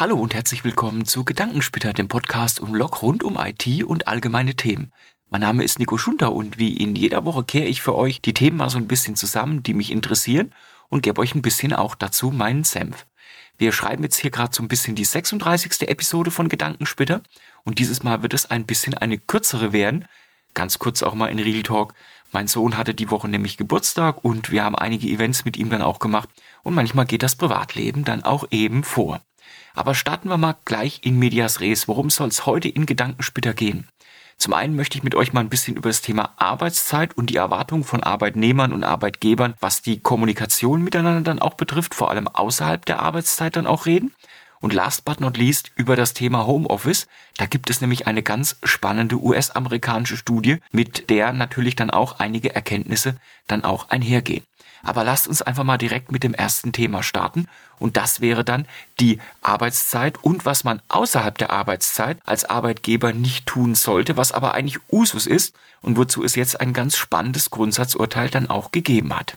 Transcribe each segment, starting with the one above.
Hallo und herzlich willkommen zu Gedankensplitter, dem Podcast um Log rund um IT und allgemeine Themen. Mein Name ist Nico Schunter und wie in jeder Woche kehre ich für euch die Themen mal so ein bisschen zusammen, die mich interessieren und gebe euch ein bisschen auch dazu meinen Senf. Wir schreiben jetzt hier gerade so ein bisschen die 36. Episode von Gedankensplitter und dieses Mal wird es ein bisschen eine kürzere werden. Ganz kurz auch mal in Real Talk. Mein Sohn hatte die Woche nämlich Geburtstag und wir haben einige Events mit ihm dann auch gemacht und manchmal geht das Privatleben dann auch eben vor. Aber starten wir mal gleich in Medias Res. Worum soll es heute in Gedankensplitter gehen? Zum einen möchte ich mit euch mal ein bisschen über das Thema Arbeitszeit und die Erwartungen von Arbeitnehmern und Arbeitgebern, was die Kommunikation miteinander dann auch betrifft, vor allem außerhalb der Arbeitszeit dann auch reden. Und last but not least über das Thema Homeoffice. Da gibt es nämlich eine ganz spannende US-amerikanische Studie, mit der natürlich dann auch einige Erkenntnisse dann auch einhergehen. Aber lasst uns einfach mal direkt mit dem ersten Thema starten. Und das wäre dann die Arbeitszeit und was man außerhalb der Arbeitszeit als Arbeitgeber nicht tun sollte, was aber eigentlich Usus ist und wozu es jetzt ein ganz spannendes Grundsatzurteil dann auch gegeben hat.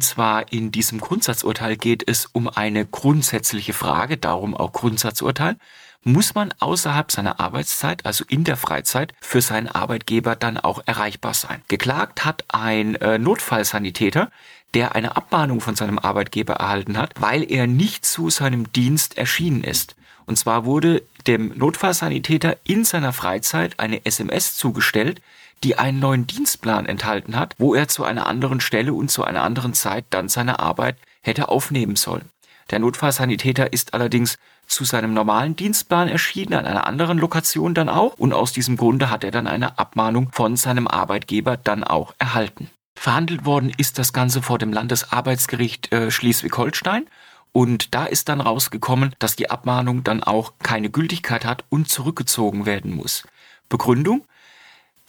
Und zwar in diesem Grundsatzurteil geht es um eine grundsätzliche Frage, darum auch Grundsatzurteil. Muss man außerhalb seiner Arbeitszeit, also in der Freizeit, für seinen Arbeitgeber dann auch erreichbar sein? Geklagt hat ein äh, Notfallsanitäter, der eine Abmahnung von seinem Arbeitgeber erhalten hat, weil er nicht zu seinem Dienst erschienen ist. Und zwar wurde dem Notfallsanitäter in seiner Freizeit eine SMS zugestellt, die einen neuen Dienstplan enthalten hat, wo er zu einer anderen Stelle und zu einer anderen Zeit dann seine Arbeit hätte aufnehmen sollen. Der Notfallsanitäter ist allerdings zu seinem normalen Dienstplan erschienen, an einer anderen Lokation dann auch, und aus diesem Grunde hat er dann eine Abmahnung von seinem Arbeitgeber dann auch erhalten. Verhandelt worden ist das Ganze vor dem Landesarbeitsgericht äh, Schleswig-Holstein und da ist dann rausgekommen, dass die Abmahnung dann auch keine Gültigkeit hat und zurückgezogen werden muss. Begründung?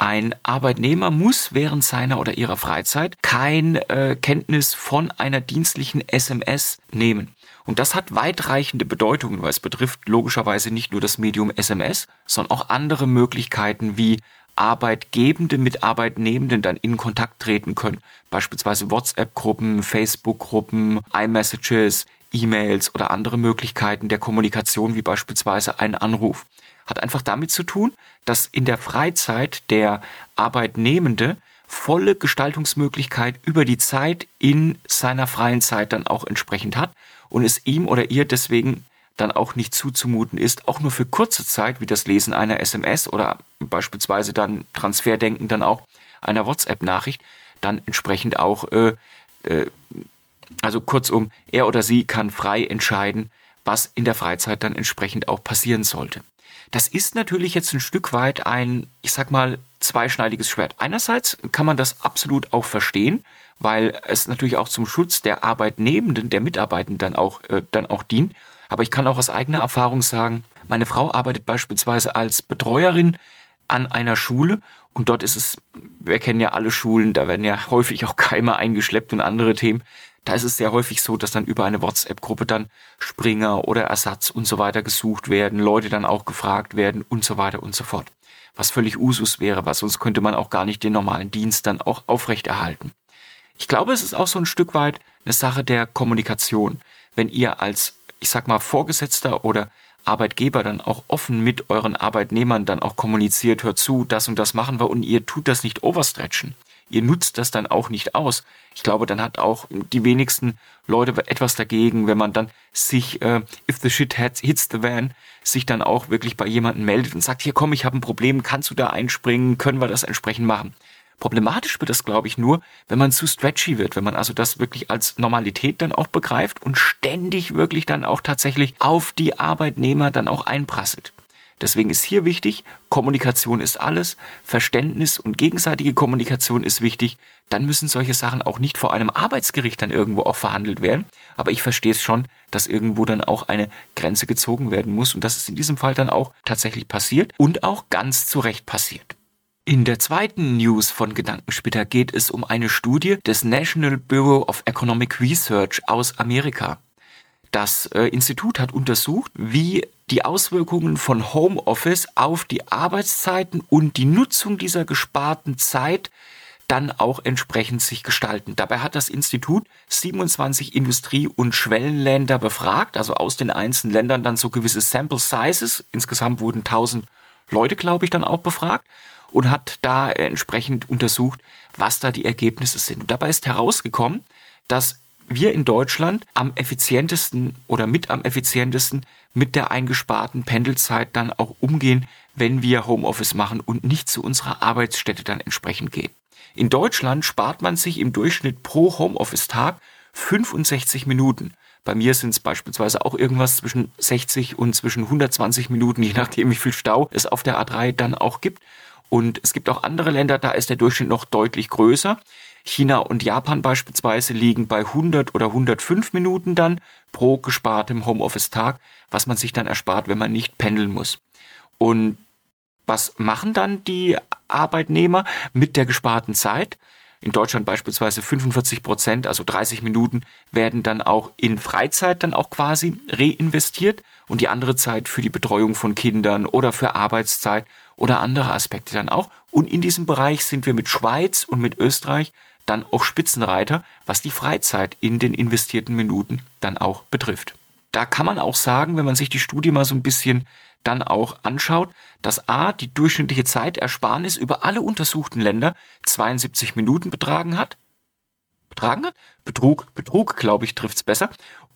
Ein Arbeitnehmer muss während seiner oder ihrer Freizeit kein äh, Kenntnis von einer dienstlichen SMS nehmen. Und das hat weitreichende Bedeutungen, weil es betrifft logischerweise nicht nur das Medium SMS, sondern auch andere Möglichkeiten wie Arbeitgebende mit Arbeitnehmenden dann in Kontakt treten können. Beispielsweise WhatsApp-Gruppen, Facebook-Gruppen, iMessages, E-Mails oder andere Möglichkeiten der Kommunikation wie beispielsweise ein Anruf hat einfach damit zu tun, dass in der Freizeit der Arbeitnehmende volle Gestaltungsmöglichkeit über die Zeit in seiner freien Zeit dann auch entsprechend hat und es ihm oder ihr deswegen dann auch nicht zuzumuten ist, auch nur für kurze Zeit, wie das Lesen einer SMS oder beispielsweise dann Transferdenken dann auch einer WhatsApp-Nachricht, dann entsprechend auch, äh, äh, also kurzum, er oder sie kann frei entscheiden, was in der Freizeit dann entsprechend auch passieren sollte. Das ist natürlich jetzt ein Stück weit ein, ich sag mal, zweischneidiges Schwert. Einerseits kann man das absolut auch verstehen, weil es natürlich auch zum Schutz der Arbeitnehmenden, der Mitarbeitenden dann auch, äh, dann auch dient. Aber ich kann auch aus eigener Erfahrung sagen, meine Frau arbeitet beispielsweise als Betreuerin an einer Schule und dort ist es, wir kennen ja alle Schulen, da werden ja häufig auch Keime eingeschleppt und andere Themen. Da ist es sehr häufig so, dass dann über eine WhatsApp-Gruppe dann Springer oder Ersatz und so weiter gesucht werden, Leute dann auch gefragt werden und so weiter und so fort. Was völlig Usus wäre, weil sonst könnte man auch gar nicht den normalen Dienst dann auch aufrechterhalten. Ich glaube, es ist auch so ein Stück weit eine Sache der Kommunikation. Wenn ihr als, ich sag mal, Vorgesetzter oder Arbeitgeber dann auch offen mit euren Arbeitnehmern dann auch kommuniziert, hört zu, das und das machen wir und ihr tut das nicht overstretchen ihr nutzt das dann auch nicht aus. Ich glaube, dann hat auch die wenigsten Leute etwas dagegen, wenn man dann sich, äh, if the shit hits the van, sich dann auch wirklich bei jemandem meldet und sagt, hier komm, ich habe ein Problem, kannst du da einspringen, können wir das entsprechend machen. Problematisch wird das, glaube ich, nur, wenn man zu stretchy wird, wenn man also das wirklich als Normalität dann auch begreift und ständig wirklich dann auch tatsächlich auf die Arbeitnehmer dann auch einprasselt. Deswegen ist hier wichtig, Kommunikation ist alles, Verständnis und gegenseitige Kommunikation ist wichtig. Dann müssen solche Sachen auch nicht vor einem Arbeitsgericht dann irgendwo auch verhandelt werden. Aber ich verstehe es schon, dass irgendwo dann auch eine Grenze gezogen werden muss. Und das ist in diesem Fall dann auch tatsächlich passiert und auch ganz zu Recht passiert. In der zweiten News von Gedankensplitter geht es um eine Studie des National Bureau of Economic Research aus Amerika. Das äh, Institut hat untersucht, wie die Auswirkungen von Homeoffice auf die Arbeitszeiten und die Nutzung dieser gesparten Zeit dann auch entsprechend sich gestalten. Dabei hat das Institut 27 Industrie- und Schwellenländer befragt, also aus den einzelnen Ländern dann so gewisse Sample Sizes. Insgesamt wurden 1000 Leute, glaube ich, dann auch befragt und hat da entsprechend untersucht, was da die Ergebnisse sind. Und dabei ist herausgekommen, dass wir in Deutschland am effizientesten oder mit am effizientesten mit der eingesparten Pendelzeit dann auch umgehen, wenn wir Homeoffice machen und nicht zu unserer Arbeitsstätte dann entsprechend gehen. In Deutschland spart man sich im Durchschnitt pro Homeoffice-Tag 65 Minuten. Bei mir sind es beispielsweise auch irgendwas zwischen 60 und zwischen 120 Minuten, je nachdem, wie viel Stau es auf der A3 dann auch gibt. Und es gibt auch andere Länder, da ist der Durchschnitt noch deutlich größer. China und Japan beispielsweise liegen bei 100 oder 105 Minuten dann pro gespartem Homeoffice-Tag, was man sich dann erspart, wenn man nicht pendeln muss. Und was machen dann die Arbeitnehmer mit der gesparten Zeit? In Deutschland beispielsweise 45 Prozent, also 30 Minuten, werden dann auch in Freizeit dann auch quasi reinvestiert und die andere Zeit für die Betreuung von Kindern oder für Arbeitszeit oder andere Aspekte dann auch. Und in diesem Bereich sind wir mit Schweiz und mit Österreich dann auch Spitzenreiter, was die Freizeit in den investierten Minuten dann auch betrifft. Da kann man auch sagen, wenn man sich die Studie mal so ein bisschen dann auch anschaut, dass A, die durchschnittliche Zeitersparnis über alle untersuchten Länder 72 Minuten betragen hat. Betragen hat? Betrug, Betrug, glaube ich, trifft's besser.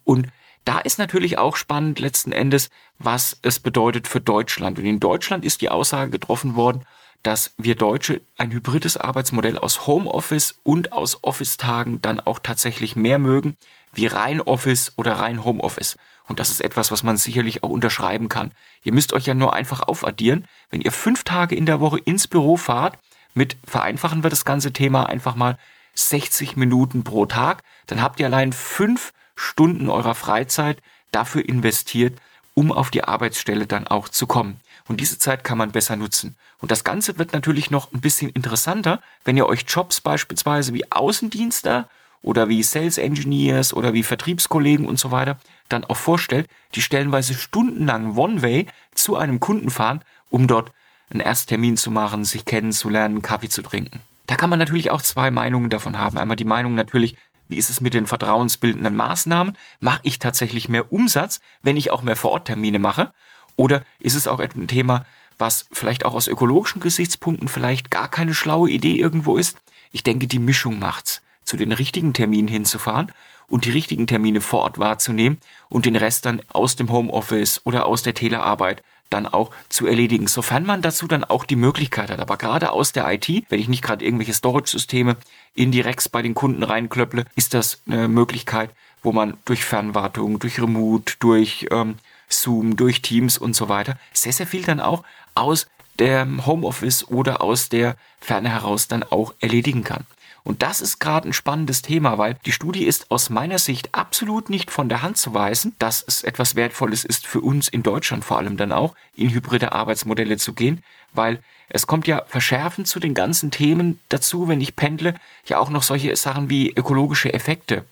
Und da ist natürlich auch spannend letzten Endes, was es bedeutet für Deutschland. Und in Deutschland ist die Aussage getroffen worden, dass wir Deutsche ein hybrides Arbeitsmodell aus Homeoffice und aus Office-Tagen dann auch tatsächlich mehr mögen, wie rein Office oder rein Homeoffice. Und das ist etwas, was man sicherlich auch unterschreiben kann. Ihr müsst euch ja nur einfach aufaddieren. Wenn ihr fünf Tage in der Woche ins Büro fahrt, mit vereinfachen wir das ganze Thema einfach mal 60 Minuten pro Tag, dann habt ihr allein fünf Stunden eurer Freizeit dafür investiert, um auf die Arbeitsstelle dann auch zu kommen. Und diese Zeit kann man besser nutzen. Und das Ganze wird natürlich noch ein bisschen interessanter, wenn ihr euch Jobs beispielsweise wie Außendienster oder wie Sales Engineers oder wie Vertriebskollegen und so weiter dann auch vorstellt, die stellenweise stundenlang One-Way zu einem Kunden fahren, um dort einen Ersttermin zu machen, sich kennenzulernen, Kaffee zu trinken. Da kann man natürlich auch zwei Meinungen davon haben. Einmal die Meinung natürlich, wie ist es mit den vertrauensbildenden Maßnahmen? Mache ich tatsächlich mehr Umsatz, wenn ich auch mehr Vororttermine mache? Oder ist es auch ein Thema, was vielleicht auch aus ökologischen Gesichtspunkten vielleicht gar keine schlaue Idee irgendwo ist? Ich denke, die Mischung macht's zu den richtigen Terminen hinzufahren und die richtigen Termine vor Ort wahrzunehmen und den Rest dann aus dem Homeoffice oder aus der Telearbeit dann auch zu erledigen, sofern man dazu dann auch die Möglichkeit hat. Aber gerade aus der IT, wenn ich nicht gerade irgendwelche Storage-Systeme in die Racks bei den Kunden reinklöpple, ist das eine Möglichkeit, wo man durch Fernwartung, durch Remote, durch ähm, Zoom, durch Teams und so weiter sehr, sehr viel dann auch aus dem Homeoffice oder aus der Ferne heraus dann auch erledigen kann. Und das ist gerade ein spannendes Thema, weil die Studie ist aus meiner Sicht absolut nicht von der Hand zu weisen, dass es etwas Wertvolles ist für uns in Deutschland vor allem dann auch, in hybride Arbeitsmodelle zu gehen, weil es kommt ja verschärfend zu den ganzen Themen dazu, wenn ich pendle, ja auch noch solche Sachen wie ökologische Effekte,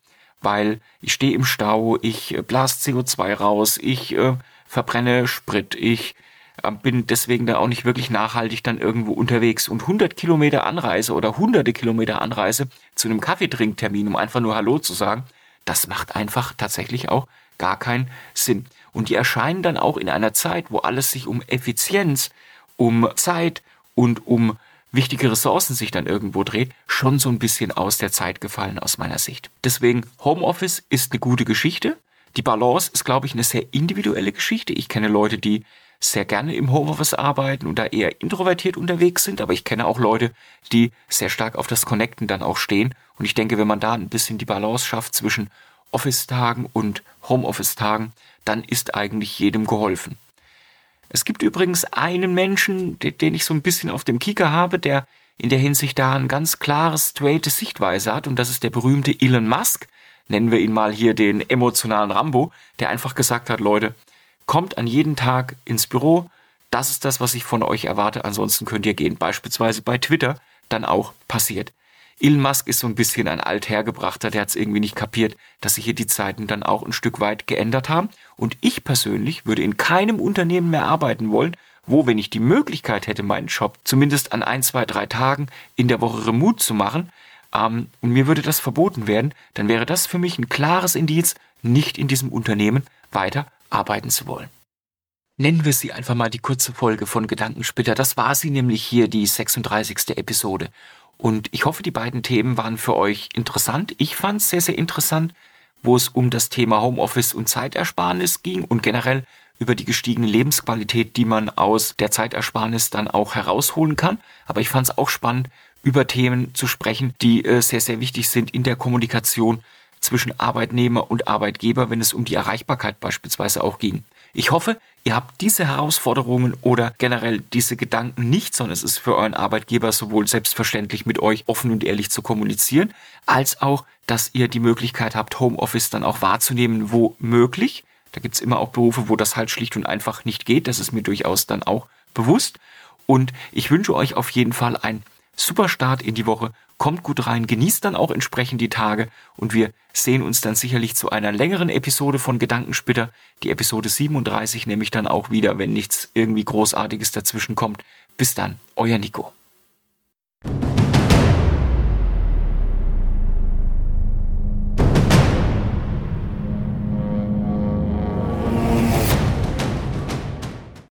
weil ich stehe im Stau, ich blase CO2 raus, ich äh, verbrenne Sprit, ich bin deswegen da auch nicht wirklich nachhaltig dann irgendwo unterwegs. Und 100 Kilometer Anreise oder hunderte Kilometer Anreise zu einem Kaffeetrinktermin, um einfach nur Hallo zu sagen, das macht einfach tatsächlich auch gar keinen Sinn. Und die erscheinen dann auch in einer Zeit, wo alles sich um Effizienz, um Zeit und um wichtige Ressourcen sich dann irgendwo dreht, schon so ein bisschen aus der Zeit gefallen aus meiner Sicht. Deswegen Homeoffice ist eine gute Geschichte. Die Balance ist, glaube ich, eine sehr individuelle Geschichte. Ich kenne Leute, die sehr gerne im Homeoffice arbeiten und da eher introvertiert unterwegs sind, aber ich kenne auch Leute, die sehr stark auf das Connecten dann auch stehen. Und ich denke, wenn man da ein bisschen die Balance schafft zwischen Office-Tagen und Homeoffice-Tagen, dann ist eigentlich jedem geholfen. Es gibt übrigens einen Menschen, den ich so ein bisschen auf dem Kieker habe, der in der Hinsicht da ein ganz klares, straighte Sichtweise hat, und das ist der berühmte Elon Musk, nennen wir ihn mal hier den emotionalen Rambo, der einfach gesagt hat, Leute, kommt an jeden Tag ins Büro. Das ist das, was ich von euch erwarte. Ansonsten könnt ihr gehen. Beispielsweise bei Twitter dann auch passiert. Elon Musk ist so ein bisschen ein althergebrachter, der hat es irgendwie nicht kapiert, dass sich hier die Zeiten dann auch ein Stück weit geändert haben. Und ich persönlich würde in keinem Unternehmen mehr arbeiten wollen, wo, wenn ich die Möglichkeit hätte, meinen Job zumindest an ein, zwei, drei Tagen in der Woche remote zu machen, ähm, und mir würde das verboten werden, dann wäre das für mich ein klares Indiz, nicht in diesem Unternehmen weiter arbeiten zu wollen. Nennen wir sie einfach mal die kurze Folge von Gedankensplitter. Das war sie nämlich hier, die 36. Episode. Und ich hoffe, die beiden Themen waren für euch interessant. Ich fand es sehr, sehr interessant, wo es um das Thema Homeoffice und Zeitersparnis ging und generell über die gestiegene Lebensqualität, die man aus der Zeitersparnis dann auch herausholen kann. Aber ich fand es auch spannend, über Themen zu sprechen, die äh, sehr, sehr wichtig sind in der Kommunikation zwischen Arbeitnehmer und Arbeitgeber, wenn es um die Erreichbarkeit beispielsweise auch ging. Ich hoffe, ihr habt diese Herausforderungen oder generell diese Gedanken nicht, sondern es ist für euren Arbeitgeber sowohl selbstverständlich mit euch offen und ehrlich zu kommunizieren, als auch, dass ihr die Möglichkeit habt, Homeoffice dann auch wahrzunehmen, wo möglich. Da gibt's immer auch Berufe, wo das halt schlicht und einfach nicht geht. Das ist mir durchaus dann auch bewusst. Und ich wünsche euch auf jeden Fall ein super Start in die Woche. Kommt gut rein, genießt dann auch entsprechend die Tage und wir sehen uns dann sicherlich zu einer längeren Episode von Gedankenspitter, die Episode 37 nämlich dann auch wieder, wenn nichts irgendwie Großartiges dazwischen kommt. Bis dann, euer Nico.